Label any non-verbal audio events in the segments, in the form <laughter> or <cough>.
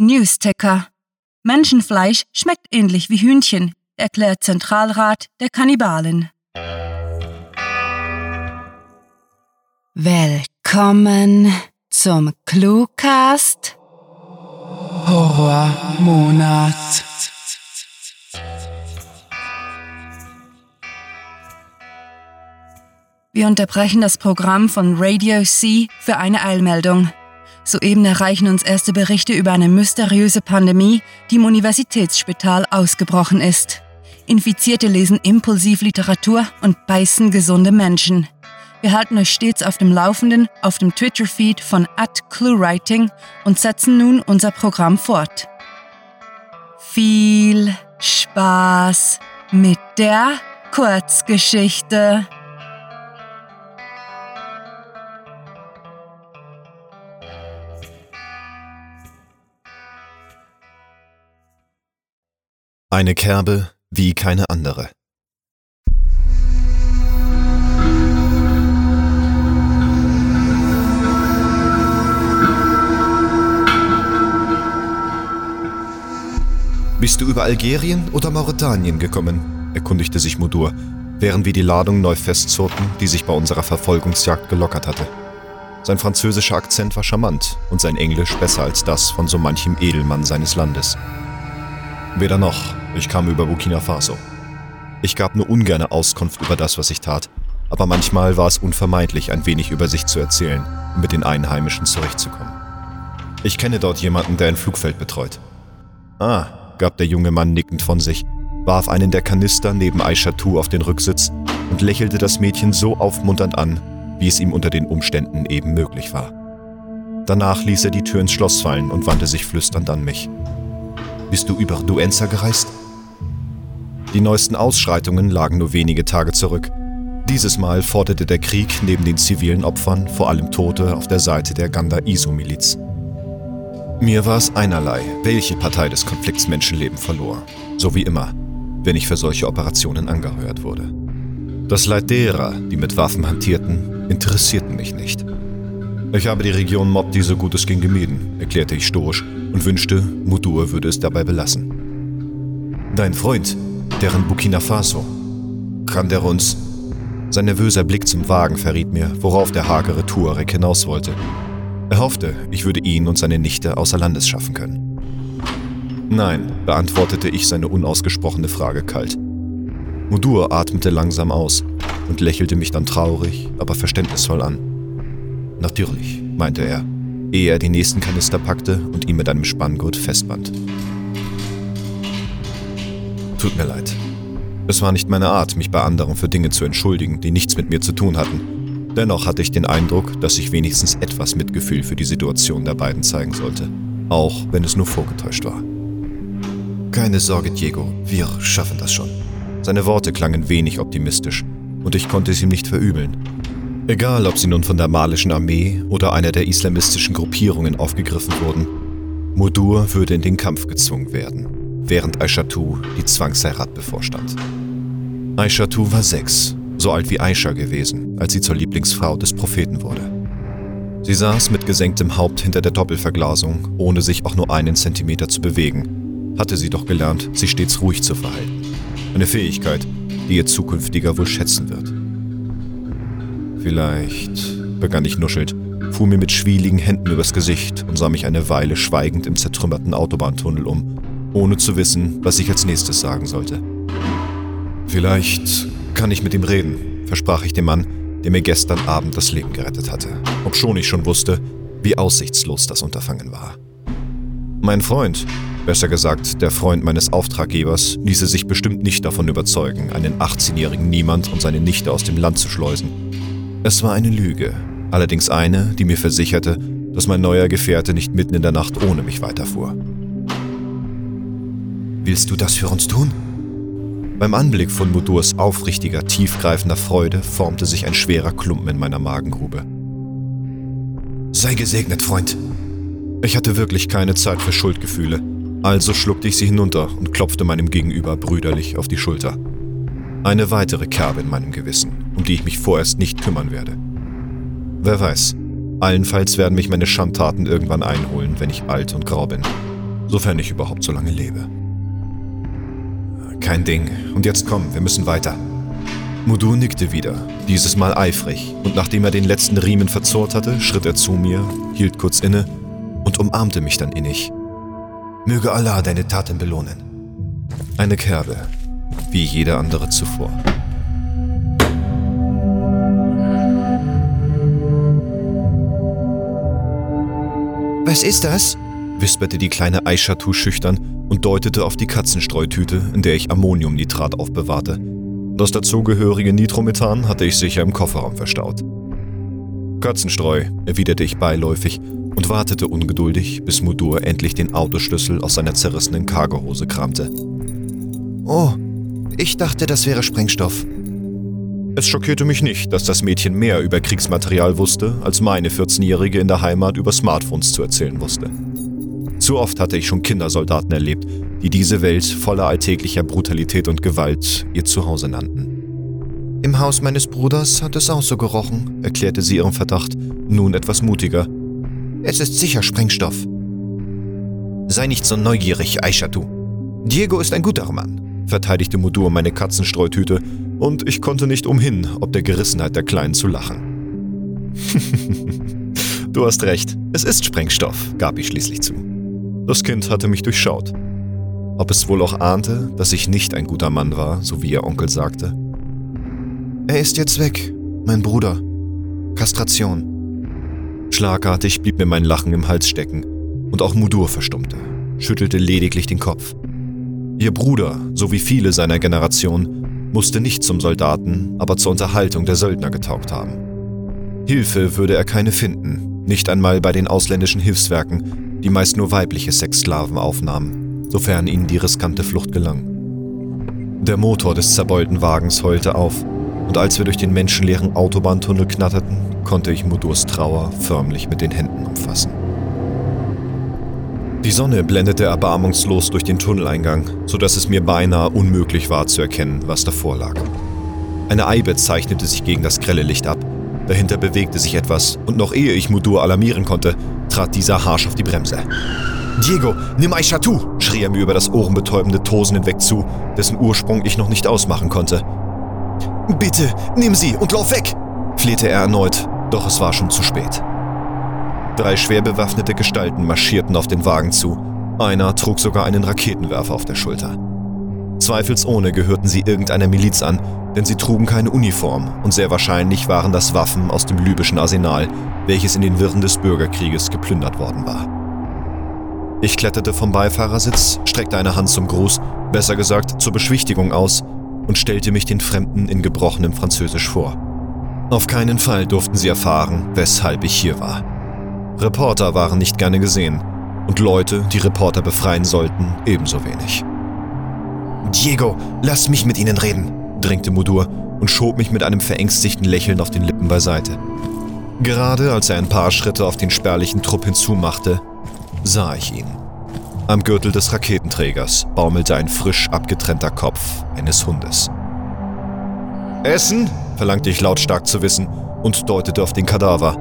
Newsticker. Menschenfleisch schmeckt ähnlich wie Hühnchen, erklärt Zentralrat der Kannibalen. Willkommen zum Cluecast Horrormonat. Wir unterbrechen das Programm von Radio C für eine Eilmeldung. Soeben erreichen uns erste Berichte über eine mysteriöse Pandemie, die im Universitätsspital ausgebrochen ist. Infizierte lesen impulsiv Literatur und beißen gesunde Menschen. Wir halten euch stets auf dem Laufenden auf dem Twitter-Feed von @cluewriting und setzen nun unser Programm fort. Viel Spaß mit der Kurzgeschichte. Eine Kerbe wie keine andere. Bist du über Algerien oder Mauretanien gekommen? erkundigte sich Mudur, während wir die Ladung neu festzurrten, die sich bei unserer Verfolgungsjagd gelockert hatte. Sein französischer Akzent war charmant und sein Englisch besser als das von so manchem Edelmann seines Landes. Weder noch, ich kam über Burkina Faso. Ich gab nur ungerne Auskunft über das, was ich tat, aber manchmal war es unvermeidlich, ein wenig über sich zu erzählen, um mit den Einheimischen zurechtzukommen. Ich kenne dort jemanden, der ein Flugfeld betreut. Ah, gab der junge Mann nickend von sich, warf einen der Kanister neben Aishatu auf den Rücksitz und lächelte das Mädchen so aufmunternd an, wie es ihm unter den Umständen eben möglich war. Danach ließ er die Tür ins Schloss fallen und wandte sich flüsternd an mich. Bist du über Duenza gereist? Die neuesten Ausschreitungen lagen nur wenige Tage zurück. Dieses Mal forderte der Krieg neben den zivilen Opfern vor allem Tote auf der Seite der Ganda-Iso-Miliz. Mir war es einerlei, welche Partei des Konflikts Menschenleben verlor. So wie immer, wenn ich für solche Operationen angeheuert wurde. Das Leid derer, die mit Waffen hantierten, interessierten mich nicht. Ich habe die Region Mobdi so gut es ging gemieden, erklärte ich stoisch und wünschte, Mudur würde es dabei belassen. Dein Freund, deren Burkina Faso, kann der uns. Sein nervöser Blick zum Wagen verriet mir, worauf der hagere Tuareg hinaus wollte. Er hoffte, ich würde ihn und seine Nichte außer Landes schaffen können. Nein, beantwortete ich seine unausgesprochene Frage kalt. Mudur atmete langsam aus und lächelte mich dann traurig, aber verständnisvoll an. Natürlich, meinte er, ehe er den nächsten Kanister packte und ihn mit einem Spanngurt festband. Tut mir leid. Es war nicht meine Art, mich bei anderen für Dinge zu entschuldigen, die nichts mit mir zu tun hatten. Dennoch hatte ich den Eindruck, dass ich wenigstens etwas Mitgefühl für die Situation der beiden zeigen sollte, auch wenn es nur vorgetäuscht war. Keine Sorge, Diego, wir schaffen das schon. Seine Worte klangen wenig optimistisch, und ich konnte es ihm nicht verübeln, Egal, ob sie nun von der malischen Armee oder einer der islamistischen Gruppierungen aufgegriffen wurden, Modur würde in den Kampf gezwungen werden, während Aishatu die Zwangsheirat bevorstand. Aishatu war sechs, so alt wie Aisha gewesen, als sie zur Lieblingsfrau des Propheten wurde. Sie saß mit gesenktem Haupt hinter der Doppelverglasung, ohne sich auch nur einen Zentimeter zu bewegen. Hatte sie doch gelernt, sich stets ruhig zu verhalten. Eine Fähigkeit, die ihr zukünftiger wohl schätzen wird. Vielleicht, begann ich nuschelt, fuhr mir mit schwieligen Händen übers Gesicht und sah mich eine Weile schweigend im zertrümmerten Autobahntunnel um, ohne zu wissen, was ich als nächstes sagen sollte. Vielleicht kann ich mit ihm reden, versprach ich dem Mann, der mir gestern Abend das Leben gerettet hatte, obschon ich schon wusste, wie aussichtslos das Unterfangen war. Mein Freund, besser gesagt der Freund meines Auftraggebers, ließe sich bestimmt nicht davon überzeugen, einen 18-jährigen Niemand und seine Nichte aus dem Land zu schleusen es war eine Lüge, allerdings eine, die mir versicherte, dass mein neuer Gefährte nicht mitten in der Nacht ohne mich weiterfuhr. Willst du das für uns tun? Beim Anblick von Mudurs aufrichtiger, tiefgreifender Freude formte sich ein schwerer Klumpen in meiner Magengrube. Sei gesegnet, Freund. Ich hatte wirklich keine Zeit für Schuldgefühle, also schluckte ich sie hinunter und klopfte meinem Gegenüber brüderlich auf die Schulter. Eine weitere Kerbe in meinem Gewissen, um die ich mich vorerst nicht kümmern werde. Wer weiß, allenfalls werden mich meine Schandtaten irgendwann einholen, wenn ich alt und grau bin. Sofern ich überhaupt so lange lebe. Kein Ding. Und jetzt komm, wir müssen weiter. Mudur nickte wieder, dieses Mal eifrig, und nachdem er den letzten Riemen verzurrt hatte, schritt er zu mir, hielt kurz inne und umarmte mich dann innig. Möge Allah deine Taten belohnen. Eine Kerbe, wie jeder andere zuvor. Was ist das? Wisperte die kleine Aishatu schüchtern und deutete auf die Katzenstreutüte, in der ich Ammoniumnitrat aufbewahrte. Das dazugehörige Nitromethan hatte ich sicher im Kofferraum verstaut. Katzenstreu, erwiderte ich beiläufig und wartete ungeduldig, bis Mudur endlich den Autoschlüssel aus seiner zerrissenen Cargohose kramte. Oh, ich dachte, das wäre Sprengstoff. Es schockierte mich nicht, dass das Mädchen mehr über Kriegsmaterial wusste, als meine 14-Jährige in der Heimat über Smartphones zu erzählen wusste. Zu oft hatte ich schon Kindersoldaten erlebt, die diese Welt voller alltäglicher Brutalität und Gewalt ihr Zuhause nannten. Im Haus meines Bruders hat es auch so gerochen, erklärte sie ihren Verdacht, nun etwas mutiger. Es ist sicher Sprengstoff. Sei nicht so neugierig, Aishatu. Diego ist ein guter Mann, verteidigte Mudur meine Katzenstreutüte, und ich konnte nicht umhin, ob der Gerissenheit der Kleinen zu lachen. <laughs> du hast recht, es ist Sprengstoff, gab ich schließlich zu. Das Kind hatte mich durchschaut. Ob es wohl auch ahnte, dass ich nicht ein guter Mann war, so wie ihr Onkel sagte? Er ist jetzt weg, mein Bruder. Kastration. Schlagartig blieb mir mein Lachen im Hals stecken und auch Mudur verstummte, schüttelte lediglich den Kopf. Ihr Bruder, so wie viele seiner Generation, musste nicht zum Soldaten, aber zur Unterhaltung der Söldner getaugt haben. Hilfe würde er keine finden, nicht einmal bei den ausländischen Hilfswerken, die meist nur weibliche Sexsklaven aufnahmen sofern ihnen die riskante Flucht gelang. Der Motor des zerbeulten Wagens heulte auf, und als wir durch den menschenleeren Autobahntunnel knatterten, konnte ich Mudurs Trauer förmlich mit den Händen umfassen. Die Sonne blendete erbarmungslos durch den Tunneleingang, sodass es mir beinahe unmöglich war zu erkennen, was davor lag. Eine Eibe zeichnete sich gegen das grelle Licht ab, dahinter bewegte sich etwas, und noch ehe ich Mudur alarmieren konnte, trat dieser harsch auf die Bremse. Diego, nimm Aishatu, schrie er mir über das ohrenbetäubende Tosen hinweg zu, dessen Ursprung ich noch nicht ausmachen konnte. Bitte, nimm sie und lauf weg, flehte er erneut, doch es war schon zu spät. Drei schwer bewaffnete Gestalten marschierten auf den Wagen zu. Einer trug sogar einen Raketenwerfer auf der Schulter. Zweifelsohne gehörten sie irgendeiner Miliz an, denn sie trugen keine Uniform und sehr wahrscheinlich waren das Waffen aus dem libyschen Arsenal, welches in den Wirren des Bürgerkrieges geplündert worden war. Ich kletterte vom Beifahrersitz, streckte eine Hand zum Gruß, besser gesagt zur Beschwichtigung aus und stellte mich den Fremden in gebrochenem Französisch vor. Auf keinen Fall durften sie erfahren, weshalb ich hier war. Reporter waren nicht gerne gesehen und Leute, die Reporter befreien sollten, ebenso wenig. Diego, lass mich mit ihnen reden, drängte Mudur und schob mich mit einem verängstigten Lächeln auf den Lippen beiseite. Gerade als er ein paar Schritte auf den spärlichen Trupp hinzumachte, sah ich ihn. Am Gürtel des Raketenträgers baumelte ein frisch abgetrennter Kopf eines Hundes. Essen? verlangte ich lautstark zu wissen und deutete auf den Kadaver.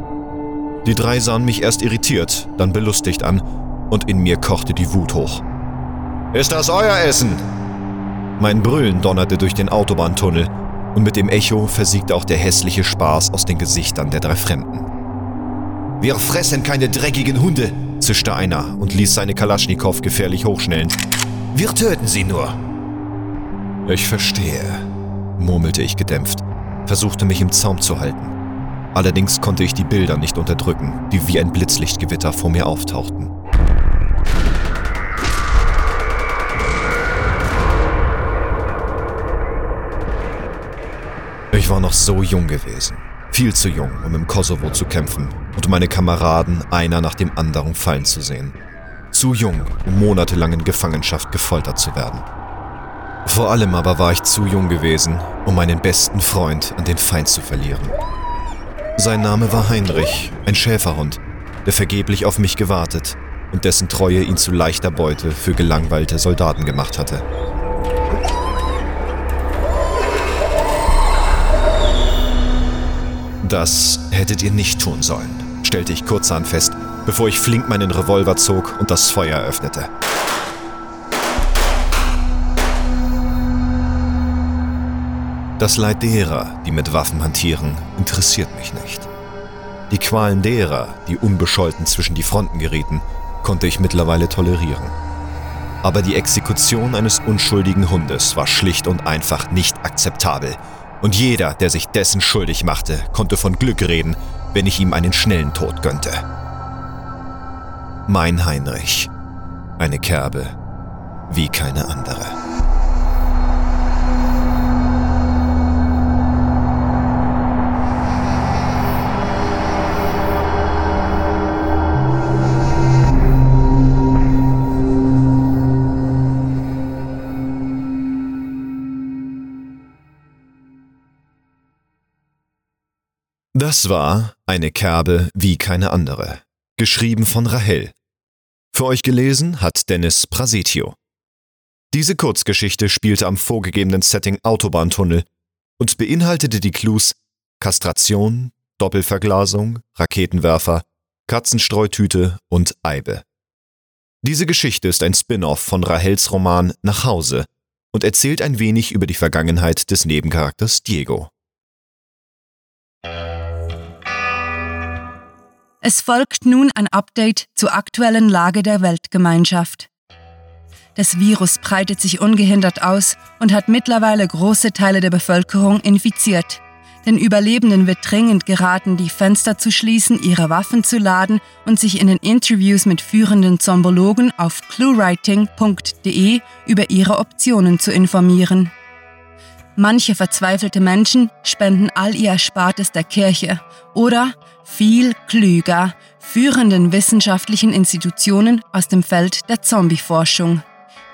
Die drei sahen mich erst irritiert, dann belustigt an, und in mir kochte die Wut hoch. Ist das euer Essen? Mein Brüllen donnerte durch den Autobahntunnel, und mit dem Echo versiegte auch der hässliche Spaß aus den Gesichtern der drei Fremden. Wir fressen keine dreckigen Hunde, zischte einer und ließ seine Kalaschnikow gefährlich hochschnellen. Wir töten sie nur. Ich verstehe, murmelte ich gedämpft, versuchte mich im Zaum zu halten. Allerdings konnte ich die Bilder nicht unterdrücken, die wie ein Blitzlichtgewitter vor mir auftauchten. Ich war noch so jung gewesen. Viel zu jung, um im Kosovo zu kämpfen und meine Kameraden einer nach dem anderen fallen zu sehen. Zu jung, um monatelang in Gefangenschaft gefoltert zu werden. Vor allem aber war ich zu jung gewesen, um meinen besten Freund an den Feind zu verlieren. Sein Name war Heinrich, ein Schäferhund, der vergeblich auf mich gewartet und dessen Treue ihn zu leichter Beute für gelangweilte Soldaten gemacht hatte. Das hättet ihr nicht tun sollen, stellte ich kurzan fest, bevor ich flink meinen Revolver zog und das Feuer öffnete. Das Leid derer, die mit Waffen hantieren, interessiert mich nicht. Die Qualen derer, die unbescholten zwischen die Fronten gerieten, konnte ich mittlerweile tolerieren. Aber die Exekution eines unschuldigen Hundes war schlicht und einfach nicht akzeptabel und jeder, der sich dessen schuldig machte, konnte von Glück reden, wenn ich ihm einen schnellen Tod gönnte. Mein Heinrich. Eine Kerbe wie keine andere. Das war eine Kerbe wie keine andere, geschrieben von Rahel. Für euch gelesen hat Dennis Prasetio. Diese Kurzgeschichte spielte am vorgegebenen Setting Autobahntunnel und beinhaltete die Clues Kastration, Doppelverglasung, Raketenwerfer, Katzenstreutüte und Eibe. Diese Geschichte ist ein Spin-off von Rahels Roman Nach Hause und erzählt ein wenig über die Vergangenheit des Nebencharakters Diego. Es folgt nun ein Update zur aktuellen Lage der Weltgemeinschaft. Das Virus breitet sich ungehindert aus und hat mittlerweile große Teile der Bevölkerung infiziert. Den Überlebenden wird dringend geraten, die Fenster zu schließen, ihre Waffen zu laden und sich in den Interviews mit führenden Zombologen auf cluewriting.de über ihre Optionen zu informieren. Manche verzweifelte Menschen spenden all ihr Erspartes der Kirche oder, viel klüger, führenden wissenschaftlichen Institutionen aus dem Feld der Zombieforschung.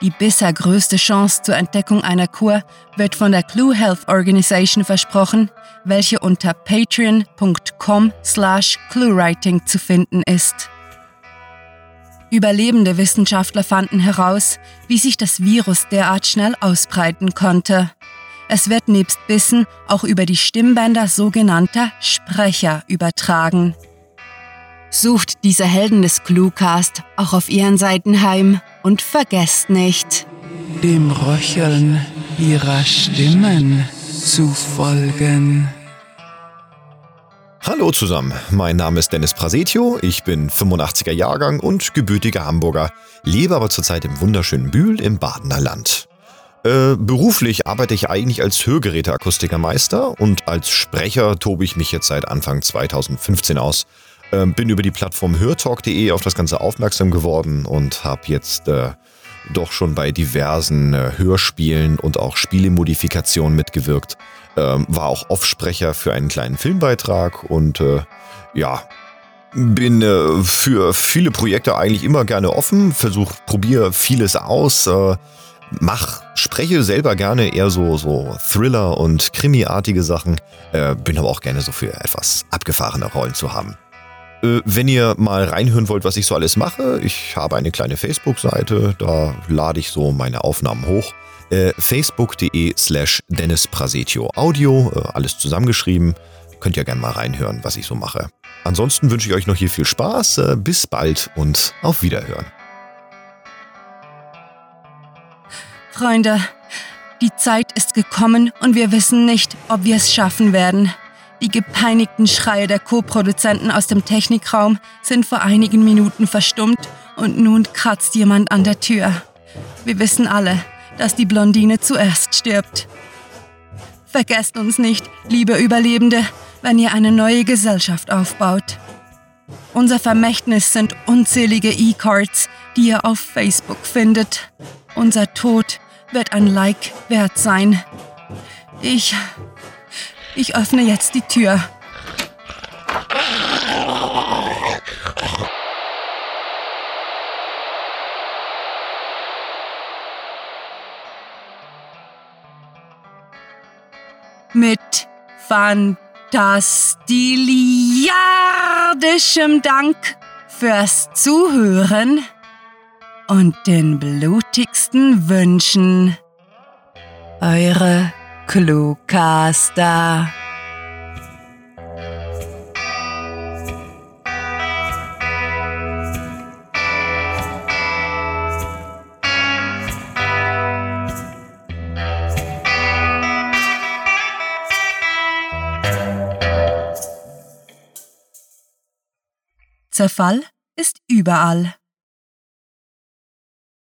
Die bisher größte Chance zur Entdeckung einer Kur wird von der Clue Health Organization versprochen, welche unter patreon.com slash cluewriting zu finden ist. Überlebende Wissenschaftler fanden heraus, wie sich das Virus derart schnell ausbreiten konnte. Es wird nebst Bissen auch über die Stimmbänder sogenannter Sprecher übertragen. Sucht diese Helden des Cluecast auch auf ihren Seiten heim und vergesst nicht, dem Röcheln ihrer Stimmen zu folgen. Hallo zusammen, mein Name ist Dennis Prasetio, ich bin 85er Jahrgang und gebürtiger Hamburger, lebe aber zurzeit im wunderschönen Bühl im Badener Land. Äh, beruflich arbeite ich eigentlich als Hörgeräteakustikermeister und als Sprecher tobe ich mich jetzt seit Anfang 2015 aus. Äh, bin über die Plattform hörtalk.de auf das Ganze aufmerksam geworden und habe jetzt äh, doch schon bei diversen äh, Hörspielen und auch Spielemodifikationen mitgewirkt. Ähm, war auch Offsprecher für einen kleinen Filmbeitrag und äh, ja, bin äh, für viele Projekte eigentlich immer gerne offen, versuche, probiere vieles aus mach, spreche selber gerne eher so, so Thriller- und Krimi-artige Sachen, äh, bin aber auch gerne so für etwas abgefahrene Rollen zu haben. Äh, wenn ihr mal reinhören wollt, was ich so alles mache, ich habe eine kleine Facebook-Seite, da lade ich so meine Aufnahmen hoch. Äh, Facebook.de slash Dennis Prasetio Audio, äh, alles zusammengeschrieben. Könnt ihr gerne mal reinhören, was ich so mache. Ansonsten wünsche ich euch noch hier viel Spaß, äh, bis bald und auf Wiederhören. Freunde, die Zeit ist gekommen und wir wissen nicht, ob wir es schaffen werden. Die gepeinigten Schreie der Co-Produzenten aus dem Technikraum sind vor einigen Minuten verstummt und nun kratzt jemand an der Tür. Wir wissen alle, dass die Blondine zuerst stirbt. Vergesst uns nicht, liebe Überlebende, wenn ihr eine neue Gesellschaft aufbaut. Unser Vermächtnis sind unzählige E-Cards, die ihr auf Facebook findet. Unser Tod wird ein Like wert sein. Ich. Ich öffne jetzt die Tür. Mit fantastiliardischem Dank fürs Zuhören und den blutigsten Wünschen. Eure Cluecaster. Zerfall ist überall.